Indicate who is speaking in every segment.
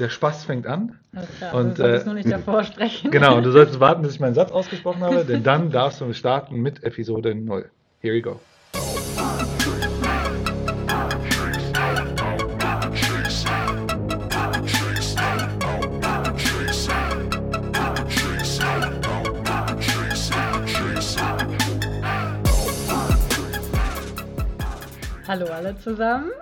Speaker 1: der Spaß fängt an.
Speaker 2: Klar,
Speaker 1: Und,
Speaker 2: du solltest
Speaker 1: äh,
Speaker 2: nur nicht davor sprechen.
Speaker 1: Genau, und du solltest warten, bis ich meinen Satz ausgesprochen habe, denn dann darfst du starten mit Episode 0. Here we go.
Speaker 2: Hallo alle zusammen.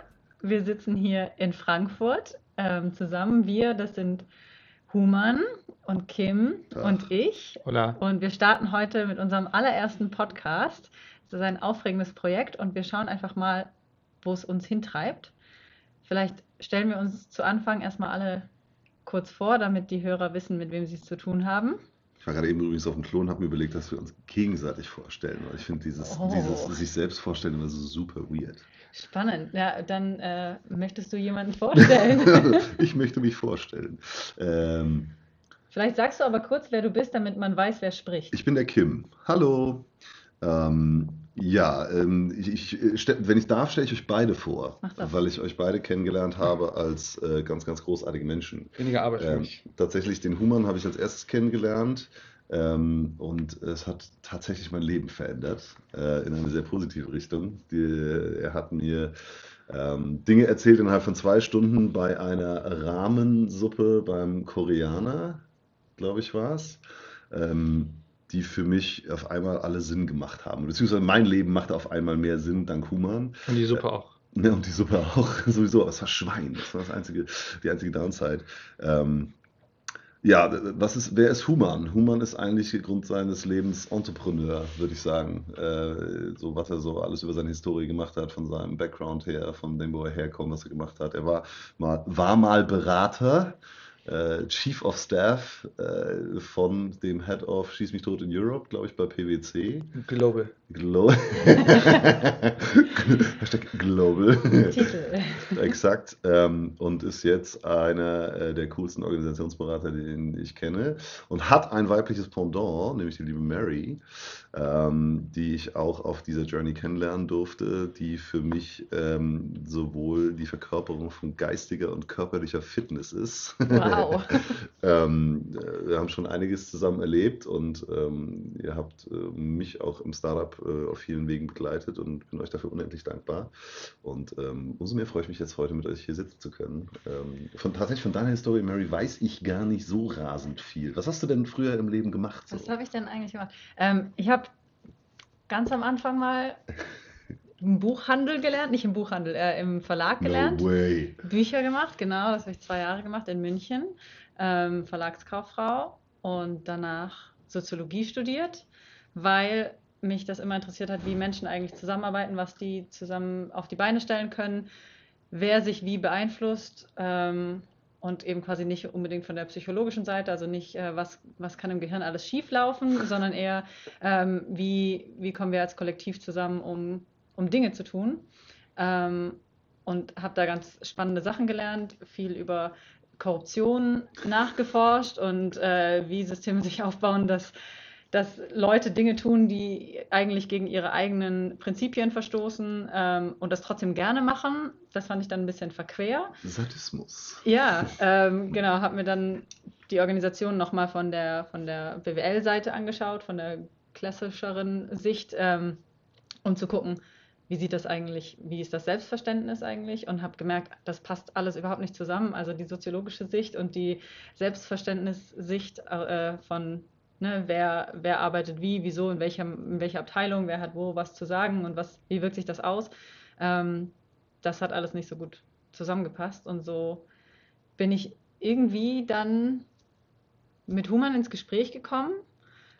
Speaker 2: Wir sitzen hier in Frankfurt ähm, zusammen. Wir, das sind Human und Kim
Speaker 3: Tag.
Speaker 2: und ich.
Speaker 1: Hola.
Speaker 2: Und wir starten heute mit unserem allerersten Podcast. Es ist ein aufregendes Projekt und wir schauen einfach mal, wo es uns hintreibt. Vielleicht stellen wir uns zu Anfang erstmal alle kurz vor, damit die Hörer wissen, mit wem sie es zu tun haben.
Speaker 3: Ich war gerade eben übrigens auf dem Klo und habe mir überlegt, dass wir uns gegenseitig vorstellen, weil ich finde dieses,
Speaker 2: Oh.
Speaker 3: dieses sich selbst vorstellen immer so super weird.
Speaker 2: Spannend. Ja, dann äh, möchtest du jemanden vorstellen.
Speaker 3: ich möchte mich vorstellen. Ähm,
Speaker 2: Vielleicht sagst du aber kurz, wer du bist, damit man weiß, wer spricht.
Speaker 3: ich bin der Kim. Hallo. Ähm, ja, ähm, ich, ich, wenn ich darf, stelle ich euch beide vor, weil ich euch beide kennengelernt habe als äh, ganz, ganz großartige Menschen.
Speaker 1: Weniger Arbeit für
Speaker 3: Ähm,
Speaker 1: mich.
Speaker 3: tatsächlich, den Human habe ich als erstes kennengelernt ähm, und es hat tatsächlich mein Leben verändert äh, in eine sehr positive Richtung. Die, er hat mir ähm, Dinge erzählt innerhalb von zwei Stunden bei einer Rahmensuppe beim Koreaner, glaube ich, war es. Ähm, die für mich auf einmal alle Sinn gemacht haben. Beziehungsweise mein Leben machte auf einmal mehr Sinn dank Human.
Speaker 1: Und die Suppe auch.
Speaker 3: Ja, und die Suppe auch sowieso, aber es war Schwein, das war das einzige, die einzige Downside. Ähm, ja, was ist, wer ist Human? Human ist eigentlich Grund seines Lebens Entrepreneur, würde ich sagen. Äh, so was er so alles über seine Historie gemacht hat, von seinem Background her, von dem, wo er herkommt, was er gemacht hat. Er war mal, war mal Berater, äh, Chief of Staff äh, von dem Head of Schieß mich tot in Europe, glaube ich, bei PwC.
Speaker 1: Global.
Speaker 3: Glo Hashtag Global.
Speaker 2: Titel.
Speaker 3: Exakt. Ähm, und ist jetzt einer äh, der coolsten Organisationsberater, den ich kenne. Und hat ein weibliches Pendant, nämlich die liebe Mary, ähm, die ich auch auf dieser Journey kennenlernen durfte, die für mich ähm, sowohl die Verkörperung von geistiger und körperlicher Fitness ist.
Speaker 2: Wow.
Speaker 3: ähm, äh, wir haben schon einiges zusammen erlebt und ähm, ihr habt äh, mich auch im Startup äh, auf vielen Wegen begleitet und bin euch dafür unendlich dankbar. Und ähm, umso mehr freue ich mich jetzt heute mit euch hier sitzen zu können. Ähm, von, tatsächlich von deiner Historie, Mary, weiß ich gar nicht so rasend viel. Was hast du denn früher im Leben gemacht? So?
Speaker 2: Was habe ich denn eigentlich gemacht? Ähm, ich habe ganz am Anfang mal im Buchhandel gelernt, nicht im Buchhandel, äh, im Verlag gelernt.
Speaker 3: No way.
Speaker 2: Bücher gemacht, genau, das habe ich zwei Jahre gemacht in München, ähm, Verlagskauffrau und danach Soziologie studiert, weil mich das immer interessiert hat, wie Menschen eigentlich zusammenarbeiten, was die zusammen auf die Beine stellen können, wer sich wie beeinflusst ähm, und eben quasi nicht unbedingt von der psychologischen Seite, also nicht, äh, was, was kann im Gehirn alles schieflaufen, sondern eher, ähm, wie, wie kommen wir als Kollektiv zusammen, um, um Dinge zu tun. Ähm, und habe da ganz spannende Sachen gelernt, viel über Korruption nachgeforscht und äh, wie Systeme sich aufbauen, dass, dass Leute Dinge tun, die eigentlich gegen ihre eigenen Prinzipien verstoßen ähm, und das trotzdem gerne machen. Das fand ich dann ein bisschen verquer.
Speaker 3: Sadismus.
Speaker 2: Ja, ähm, genau, habe mir dann die Organisation nochmal von der, von der BWL-Seite angeschaut, von der klassischeren Sicht, ähm, um zu gucken, wie sieht das eigentlich, wie ist das Selbstverständnis eigentlich und habe gemerkt, das passt alles überhaupt nicht zusammen. Also die soziologische Sicht und die Selbstverständnissicht äh, von, ne, wer, wer arbeitet wie, wieso, in welcher, in welcher Abteilung, wer hat wo was zu sagen und was, wie wirkt sich das aus. Ähm, das hat alles nicht so gut zusammengepasst und so bin ich irgendwie dann mit Human ins Gespräch gekommen.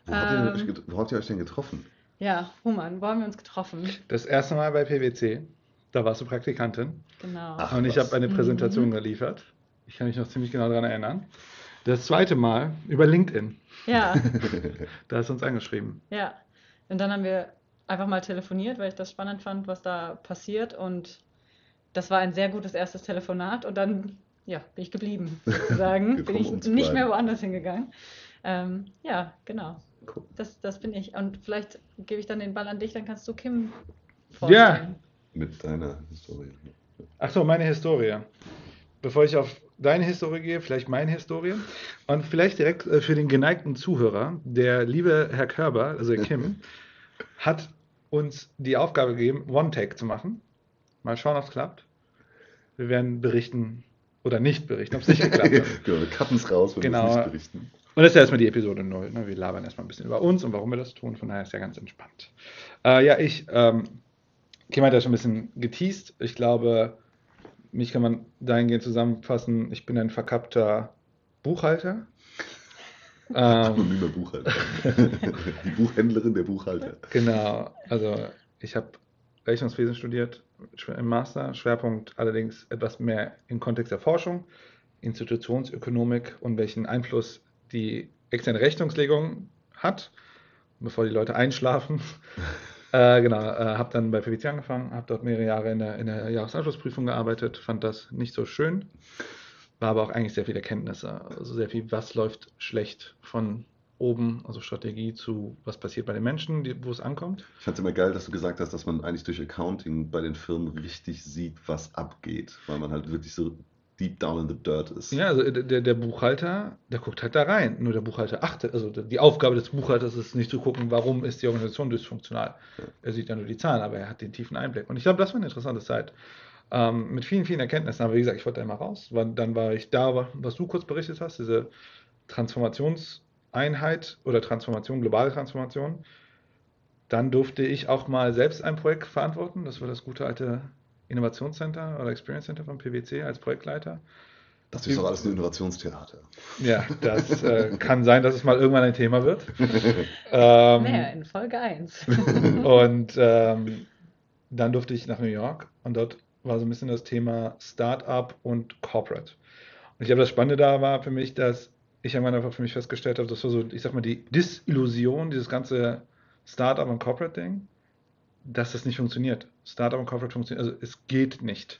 Speaker 3: Wo habt, ihr, euch
Speaker 2: Ähm.
Speaker 3: wo habt ihr euch denn getroffen?
Speaker 2: Ja, Human, wo haben wir uns getroffen?
Speaker 1: Das erste Mal bei PwC. Da warst du Praktikantin.
Speaker 2: Genau.
Speaker 3: Ach.
Speaker 1: und ich habe eine Präsentation
Speaker 2: Mhm.
Speaker 1: geliefert. Ich kann mich noch ziemlich genau daran erinnern. Das zweite Mal über LinkedIn.
Speaker 2: Ja,
Speaker 1: Da hast du uns angeschrieben.
Speaker 2: ja. Und dann haben wir einfach mal telefoniert, weil ich das spannend fand, was da passiert. Und das war ein sehr gutes erstes Telefonat. Und dann, ja, bin ich geblieben, sozusagen. bin ich nicht mehr
Speaker 3: bleiben.
Speaker 2: woanders hingegangen. Ähm, ja, genau.
Speaker 3: Cool.
Speaker 2: Das, das bin ich. Und vielleicht gebe ich dann den Ball an dich, dann kannst du Kim
Speaker 1: Ja.
Speaker 2: vorstellen.
Speaker 3: Mit deiner Historie.
Speaker 1: Ach so, meine Historie. Bevor ich auf deine Historie gehe, vielleicht meine Historie. Und vielleicht direkt äh, für den geneigten Zuhörer, der liebe Herr Körber, also Kim, hat uns die Aufgabe gegeben, One-Take zu machen. Mal schauen, ob es klappt. Wir werden berichten oder nicht berichten, ob es nicht geklappt hat.
Speaker 3: genau, wir cutten es raus, wenn
Speaker 1: Genau.
Speaker 3: wir es nicht berichten.
Speaker 1: Und das ist ja erstmal die Episode 0. Ne? Wir labern erstmal ein bisschen über uns und warum wir das tun. Von daher ist ja ganz entspannt. Äh, ja, ich, ähm, Kim hat ja schon ein bisschen geteased. Ich glaube, mich kann man dahingehend zusammenfassen, ich bin ein verkappter Buchhalter. Ähm,
Speaker 3: Anonymer Buchhalter. Die Buchhändlerin, der Buchhalter.
Speaker 1: genau, also ich habe Rechnungswesen studiert im Master, Schwerpunkt allerdings etwas mehr im Kontext der Forschung, Institutionsökonomik und welchen Einfluss die externe Rechnungslegung hat, bevor die Leute einschlafen. äh, genau, äh, habe dann bei PwC angefangen, habe dort mehrere Jahre in der, in der Jahresabschlussprüfung gearbeitet, fand das nicht so schön, war aber auch eigentlich sehr viele Erkenntnisse, also sehr viel, was läuft schlecht von oben, also Strategie zu, was passiert bei den Menschen, die, wo es ankommt.
Speaker 3: Ich fand es immer geil, dass du gesagt hast, dass man eigentlich durch Accounting bei den Firmen richtig sieht, was abgeht, weil man halt wirklich so deep down in the dirt ist.
Speaker 1: Ja, also der, der Buchhalter, der guckt halt da rein. Nur der Buchhalter achtet, also die Aufgabe des Buchhalters ist nicht zu gucken, warum ist die Organisation dysfunktional. Er sieht ja nur die Zahlen, aber er hat den tiefen Einblick. Und ich glaube, das war eine interessante Zeit. Ähm, mit vielen, vielen Erkenntnissen. Aber wie gesagt, ich wollte da immer raus. Dann war ich da, wa- was du kurz berichtet hast, diese Transformationseinheit oder Transformation, globale Transformation. Dann durfte ich auch mal selbst ein Projekt verantworten. Das war das gute alte Innovationscenter oder Experience Center von PwC als Projektleiter.
Speaker 3: Das ist doch alles ein Innovationstheater.
Speaker 1: Ja, das äh, kann sein, dass es mal irgendwann ein Thema wird. Ähm,
Speaker 2: Mehr in Folge 1.
Speaker 1: und ähm, dann durfte ich nach New York und dort war so ein bisschen das Thema Startup und Corporate. Und ich glaube, das Spannende da war für mich, dass ich irgendwann einfach für mich festgestellt habe, das war so, ich sag mal, die Disillusion, dieses ganze Startup und Corporate-Ding, dass das nicht funktioniert. Startup und Corporate funktioniert, also es geht nicht.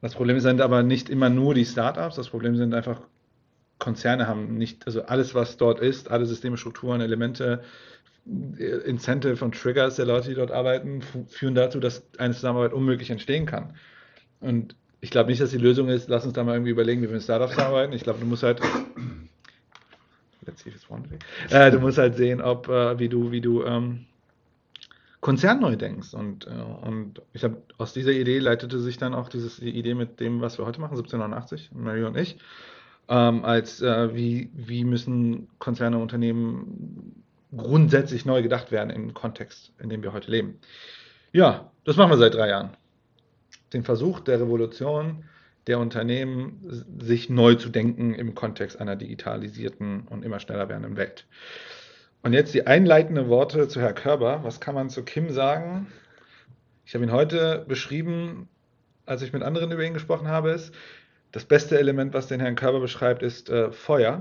Speaker 1: Das Problem sind aber nicht immer nur die Startups, das Problem sind einfach, Konzerne haben nicht, also alles, was dort ist, alle Systeme, Strukturen, Elemente, Incentive und Triggers der Leute, die dort arbeiten, führen dazu, dass eine Zusammenarbeit unmöglich entstehen kann. Und ich glaube nicht, dass die Lösung ist, lass uns da mal irgendwie überlegen, wie wir mit Startups arbeiten. Ich glaube, du musst halt. Let's see if it's. Äh, du musst halt sehen, ob, äh, wie du, wie du ähm, Konzern neu denkst. Und, äh, und ich habe aus dieser Idee leitete sich dann auch dieses, die Idee mit dem, was wir heute machen, 1789, Mary und ich, ähm, als äh, wie, wie müssen Konzerne, Unternehmen grundsätzlich neu gedacht werden im Kontext, in dem wir heute leben. Ja, das machen wir seit drei Jahren. Den Versuch der Revolution der Unternehmen, sich neu zu denken im Kontext einer digitalisierten und immer schneller werdenden Welt. Und jetzt die einleitenden Worte zu Herr Körber. Was kann man zu Kim sagen? Ich habe ihn heute beschrieben, als ich mit anderen über ihn gesprochen habe, ist, das beste Element, was den Herrn Körber beschreibt, ist äh, Feuer.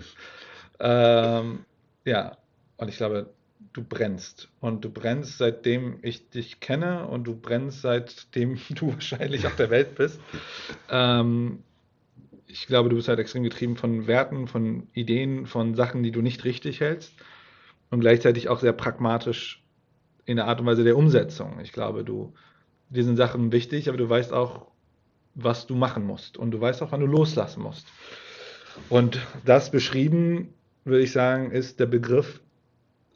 Speaker 1: ähm, ja, und ich glaube, du brennst. Und du brennst, seitdem ich dich kenne und du brennst, seitdem du wahrscheinlich auf der Welt bist. Ähm, ich glaube, du bist halt extrem getrieben von Werten, von Ideen, von Sachen, die du nicht richtig hältst. Und gleichzeitig auch sehr pragmatisch in der Art und Weise der Umsetzung. Ich glaube, du, dir sind Sachen wichtig, aber du weißt auch, was du machen musst. Und du weißt auch, wann du loslassen musst. Und das beschrieben, würde ich sagen, ist der Begriff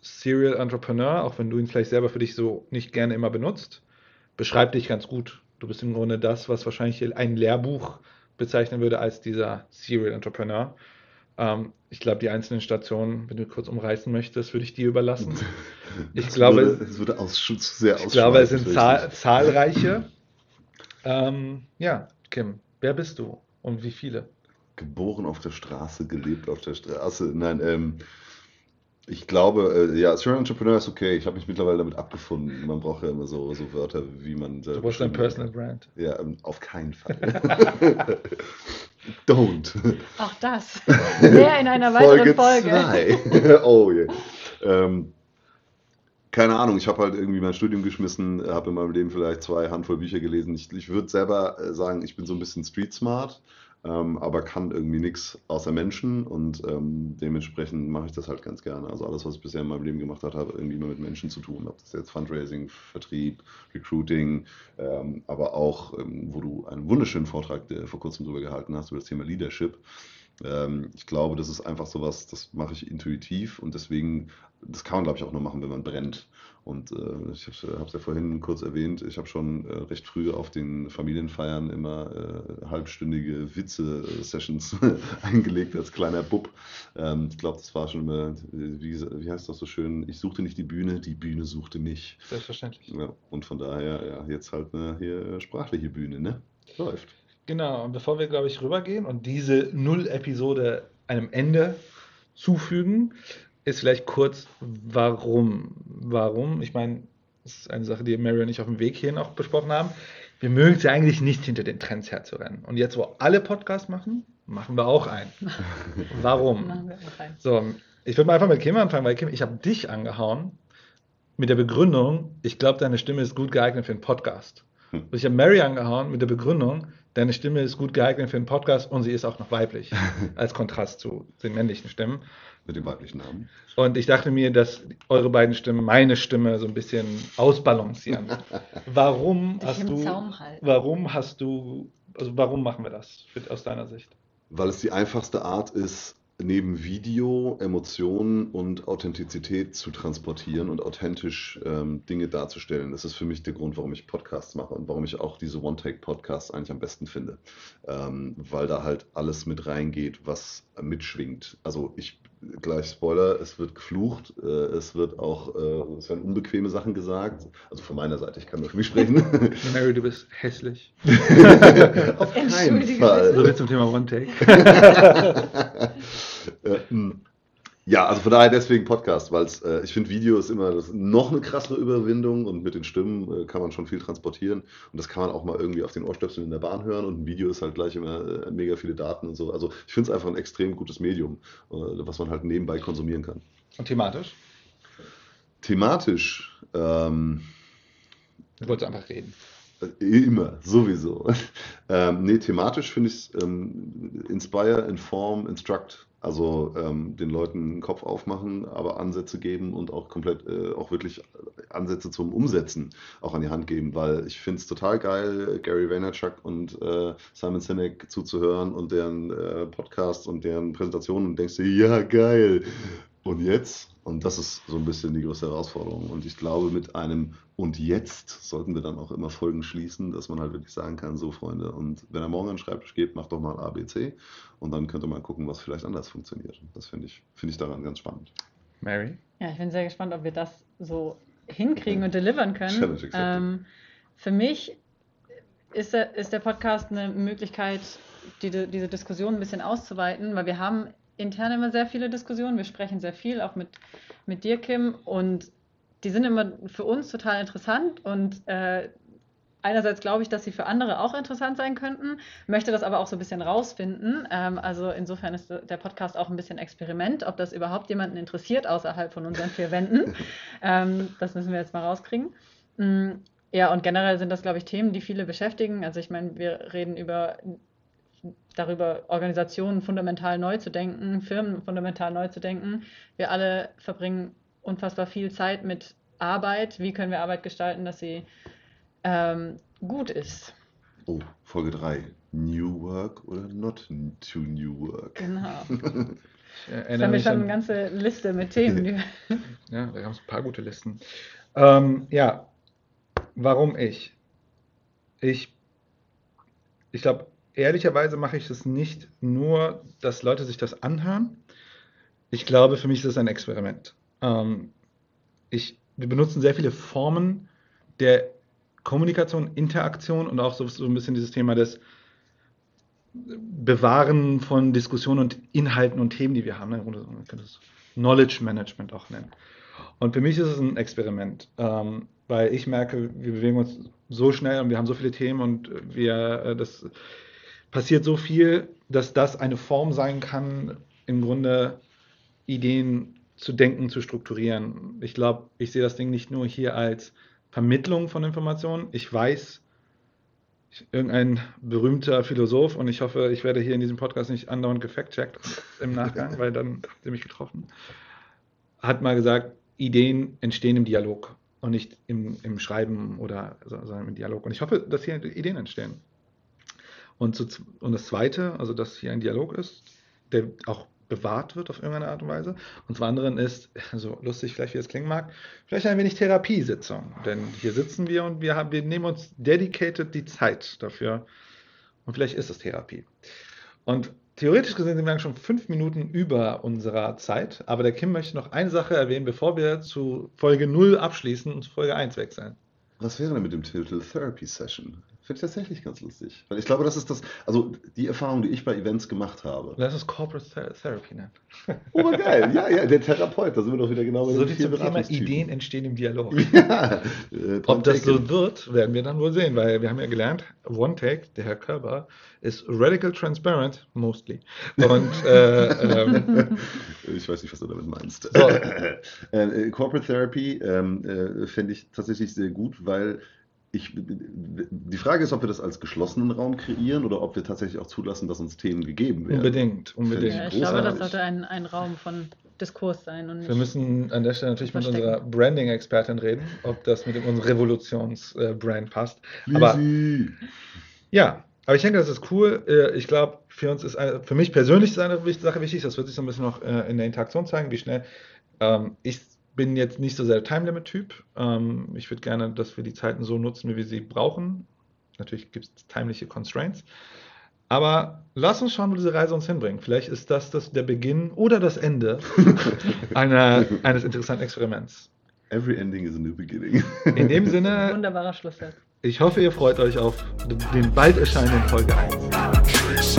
Speaker 1: Serial Entrepreneur, auch wenn du ihn vielleicht selber für dich so nicht gerne immer benutzt, beschreibt dich ganz gut. Du bist im Grunde das, was wahrscheinlich ein Lehrbuch bezeichnen würde als dieser Serial Entrepreneur. Ähm, ich glaube, die einzelnen Stationen, wenn du kurz umreißen möchtest, würde ich dir überlassen. Ich
Speaker 3: Es
Speaker 1: glaube,
Speaker 3: würde, es würde ausschutz, sehr
Speaker 1: ich glaube, es sind zahl zahlreiche. Ähm, ja, Kim, wer bist du und wie viele?
Speaker 3: Geboren auf der Straße, gelebt auf der Straße. Nein, ähm, ich glaube, äh, ja, Serial Entrepreneur ist okay. Ich habe mich mittlerweile damit abgefunden. Man braucht ja immer so, so Wörter, wie man.
Speaker 1: Du brauchst ein Personal Brand.
Speaker 3: Ja, ähm, auf keinen Fall. Don't.
Speaker 2: Auch das. Mehr in einer weiteren Folge.
Speaker 3: zwei. oh je. Ähm, keine Ahnung, ich habe halt irgendwie mein Studium geschmissen, habe in meinem Leben vielleicht zwei Handvoll Bücher gelesen. Ich, ich würde selber äh, sagen, ich bin so ein bisschen street smart. Ähm, aber kann irgendwie nichts außer Menschen und ähm, dementsprechend mache ich das halt ganz gerne. Also alles, was ich bisher in meinem Leben gemacht habe, hat irgendwie immer mit Menschen zu tun. Ob das jetzt Fundraising, Vertrieb, Recruiting, ähm, aber auch, ähm, wo du einen wunderschönen Vortrag vor kurzem darüber gehalten hast, über das Thema Leadership. Ähm, ich glaube, das ist einfach sowas, das mache ich intuitiv und deswegen, das kann man, glaube ich, auch nur machen, wenn man brennt. Und äh, ich habe es ja vorhin kurz erwähnt, ich habe schon äh, recht früh auf den Familienfeiern immer äh, halbstündige Witze-Sessions eingelegt als kleiner Bub. Ähm, ich glaube, das war schon immer, wie, wie heißt das so schön, ich suchte nicht die Bühne, die Bühne suchte mich.
Speaker 1: Selbstverständlich.
Speaker 3: Ja, und von daher, ja, jetzt halt eine hier sprachliche Bühne, ne? Läuft.
Speaker 1: Genau, und bevor wir, glaube ich, rübergehen und diese Null-Episode einem Ende zufügen, ist vielleicht kurz, warum. Warum? Ich meine, das ist eine Sache, die Mary und ich auf dem Weg hierhin auch besprochen haben. Wir mögen es ja eigentlich nicht, hinter den Trends herzurennen. Und jetzt, wo alle Podcasts machen, machen wir auch einen. Warum?
Speaker 2: Machen wir auch einen.
Speaker 1: So, ich würde mal einfach mit Kim anfangen, weil Kim, ich habe dich angehauen mit der Begründung, ich glaube, deine Stimme ist gut geeignet für einen Podcast.
Speaker 3: Hm.
Speaker 1: Und ich habe Mary angehauen mit der Begründung, deine Stimme ist gut geeignet für einen Podcast und sie ist auch noch weiblich, als Kontrast zu den männlichen Stimmen.
Speaker 3: Mit dem weiblichen Namen.
Speaker 1: Und ich dachte mir, dass eure beiden Stimmen meine Stimme so ein bisschen ausbalancieren. Warum
Speaker 2: Dich
Speaker 1: hast du, warum hast du, also warum machen wir das für, aus deiner Sicht?
Speaker 3: Weil es die einfachste Art ist, neben Video Emotionen und Authentizität zu transportieren und authentisch ähm, Dinge darzustellen. Das ist für mich der Grund, warum ich Podcasts mache und warum ich auch diese One-Take-Podcasts eigentlich am besten finde. Ähm, weil da halt alles mit reingeht, was mitschwingt. Also ich, gleich Spoiler, es wird geflucht, äh, es wird auch, äh, es werden unbequeme Sachen gesagt. Also von meiner Seite, ich kann nur für mich sprechen.
Speaker 1: Mary, du bist hässlich.
Speaker 3: Auf keinen Fall.
Speaker 1: So viel zum Thema One Take.
Speaker 3: Hm. Ja, also von daher deswegen Podcast, weil äh, ich finde, Video ist immer das, noch eine krassere Überwindung und mit den Stimmen äh, kann man schon viel transportieren und das kann man auch mal irgendwie auf den Ohrstöpseln in der Bahn hören und ein Video ist halt gleich immer äh, mega viele Daten und so. Also ich finde es einfach ein extrem gutes Medium, äh, was man halt nebenbei konsumieren kann.
Speaker 1: Und thematisch?
Speaker 3: Thematisch, ähm,
Speaker 1: Du wolltest einfach reden.
Speaker 3: Äh, Immer, sowieso. ähm, nee, thematisch finde ich es ähm, Inspire, Inform, Instruct. Also ähm, den Leuten den Kopf aufmachen, aber Ansätze geben und auch komplett, äh, auch wirklich Ansätze zum Umsetzen auch an die Hand geben, weil ich finde es total geil, Gary Vaynerchuk und äh, Simon Sinek zuzuhören und deren äh, Podcasts und deren Präsentationen und denkst dir, ja, geil. Und jetzt? Und das ist so ein bisschen die größte Herausforderung. Und ich glaube, mit einem Und jetzt sollten wir dann auch immer Folgen schließen, dass man halt wirklich sagen kann, so Freunde, und wenn er morgen an den Schreibtisch geht, macht doch mal ABC und dann könnte man gucken, was vielleicht anders funktioniert. Das finde ich, finde ich daran ganz spannend.
Speaker 1: Mary?
Speaker 2: Ja, ich bin sehr gespannt, ob wir das so hinkriegen und delivern können.
Speaker 3: Challenge accepted.
Speaker 2: Ähm, für mich ist der, ist der Podcast eine Möglichkeit, die, diese Diskussion ein bisschen auszuweiten, weil wir haben intern immer sehr viele Diskussionen. Wir sprechen sehr viel, auch mit, mit dir, Kim, und die sind immer für uns total interessant und äh, einerseits glaube ich, dass sie für andere auch interessant sein könnten, möchte das aber auch so ein bisschen rausfinden. Ähm, also insofern ist der Podcast auch ein bisschen Experiment, ob das überhaupt jemanden interessiert außerhalb von unseren vier Wänden. ähm, das müssen wir jetzt mal rauskriegen. Mm, Ja, und generell sind das, glaube ich, Themen, die viele beschäftigen. Also ich meine, wir reden über darüber, Organisationen fundamental neu zu denken, Firmen fundamental neu zu denken. Wir alle verbringen unfassbar viel Zeit mit Arbeit. Wie können wir Arbeit gestalten, dass sie ähm, gut ist?
Speaker 3: Oh, Folge 3. New Work oder not to New Work?
Speaker 2: Genau.
Speaker 1: Ich
Speaker 2: Jetzt haben wir schon eine
Speaker 1: an,
Speaker 2: ganze Liste mit Themen. Die
Speaker 1: ja, da gab es ein paar gute Listen. Ähm, ja, warum ich? Ich, ich glaube, ehrlicherweise mache ich das nicht nur, dass Leute sich das anhören. Ich glaube, für mich ist das ein Experiment. Ähm, ich, wir benutzen sehr viele Formen der Kommunikation, Interaktion und auch so, so ein bisschen dieses Thema des Bewahren von Diskussionen und Inhalten und Themen, die wir haben. Ne? Man könnte das Knowledge Management auch nennen. Und für mich ist es ein Experiment, ähm, weil ich merke, wir bewegen uns so schnell und wir haben so viele Themen und wir, äh, das passiert so viel, dass das eine Form sein kann, im Grunde Ideen zu denken, zu strukturieren. Ich glaube, ich sehe das Ding nicht nur hier als Vermittlung von Informationen. Ich weiß irgendein berühmter Philosoph, und ich hoffe, ich werde hier in diesem Podcast nicht andauernd gefact-checkt im Nachgang, weil dann habt ihr mich getroffen, hat mal gesagt, Ideen entstehen im Dialog und nicht im, im Schreiben oder sondern im Dialog. Und ich hoffe, dass hier Ideen entstehen. Und, zu, und das Zweite, also dass hier ein Dialog ist, der auch bewahrt wird auf irgendeine Art und Weise. Und zum anderen ist, so lustig vielleicht wie es klingen mag, vielleicht ein wenig Therapiesitzung. Denn hier sitzen wir und wir, haben, wir nehmen uns dedicated die Zeit dafür. Und vielleicht ist es Therapie. Und theoretisch gesehen sind wir schon fünf Minuten über unserer Zeit. Aber der Kim möchte noch eine Sache erwähnen, bevor wir zu Folge 0 abschließen und zu Folge 1 wechseln.
Speaker 3: Was wäre denn mit dem Titel Therapy Session? Finde ich tatsächlich ganz lustig. Weil ich glaube, das ist das, also die Erfahrung, die ich bei Events gemacht habe.
Speaker 1: Lass es Corporate Therapy nennen.
Speaker 3: Oh, geil. Ja, ja, der Therapeut, da sind wir doch wieder genau bei
Speaker 1: so vier Thema Ideen entstehen im Dialog.
Speaker 3: Ja,
Speaker 1: äh, Ob das so wird, werden wir dann wohl sehen, weil wir haben ja gelernt, One Take, der Herr Körber, ist radical transparent, mostly. Und äh, ähm,
Speaker 3: ich weiß nicht, was du damit meinst. So. äh, Corporate Therapy ähm, äh, fände ich tatsächlich sehr gut, weil ich, die Frage ist, ob wir das als geschlossenen Raum kreieren oder ob wir tatsächlich auch zulassen, dass uns Themen gegeben werden.
Speaker 1: Unbedingt, unbedingt.
Speaker 2: Ja, ich glaube, das sollte ein, ein Raum von Diskurs sein. Und
Speaker 1: wir müssen an der Stelle natürlich mit unserer Branding-Expertin reden, ob das mit unserem Revolutionsbrand passt. Aber ja, aber ich denke, das ist cool. Äh, ich glaube, für uns ist eine, für mich persönlich ist eine Sache wichtig. Das wird sich so ein bisschen noch äh, in der Interaktion zeigen, wie schnell ähm, ich bin jetzt nicht so sehr der Time-Limit-Typ. Ähm, ich würde gerne, dass wir die Zeiten so nutzen, wie wir sie brauchen. Natürlich gibt es timeliche Constraints. Aber lass uns schauen, wo diese Reise uns hinbringt. Vielleicht ist das, das der Beginn oder das Ende einer, eines interessanten Experiments.
Speaker 3: Every ending is a new beginning.
Speaker 1: In dem Sinne.
Speaker 2: Wunderbarer Schlusssatz.
Speaker 1: Ich hoffe, ihr freut euch auf den bald erscheinenden Folge 1.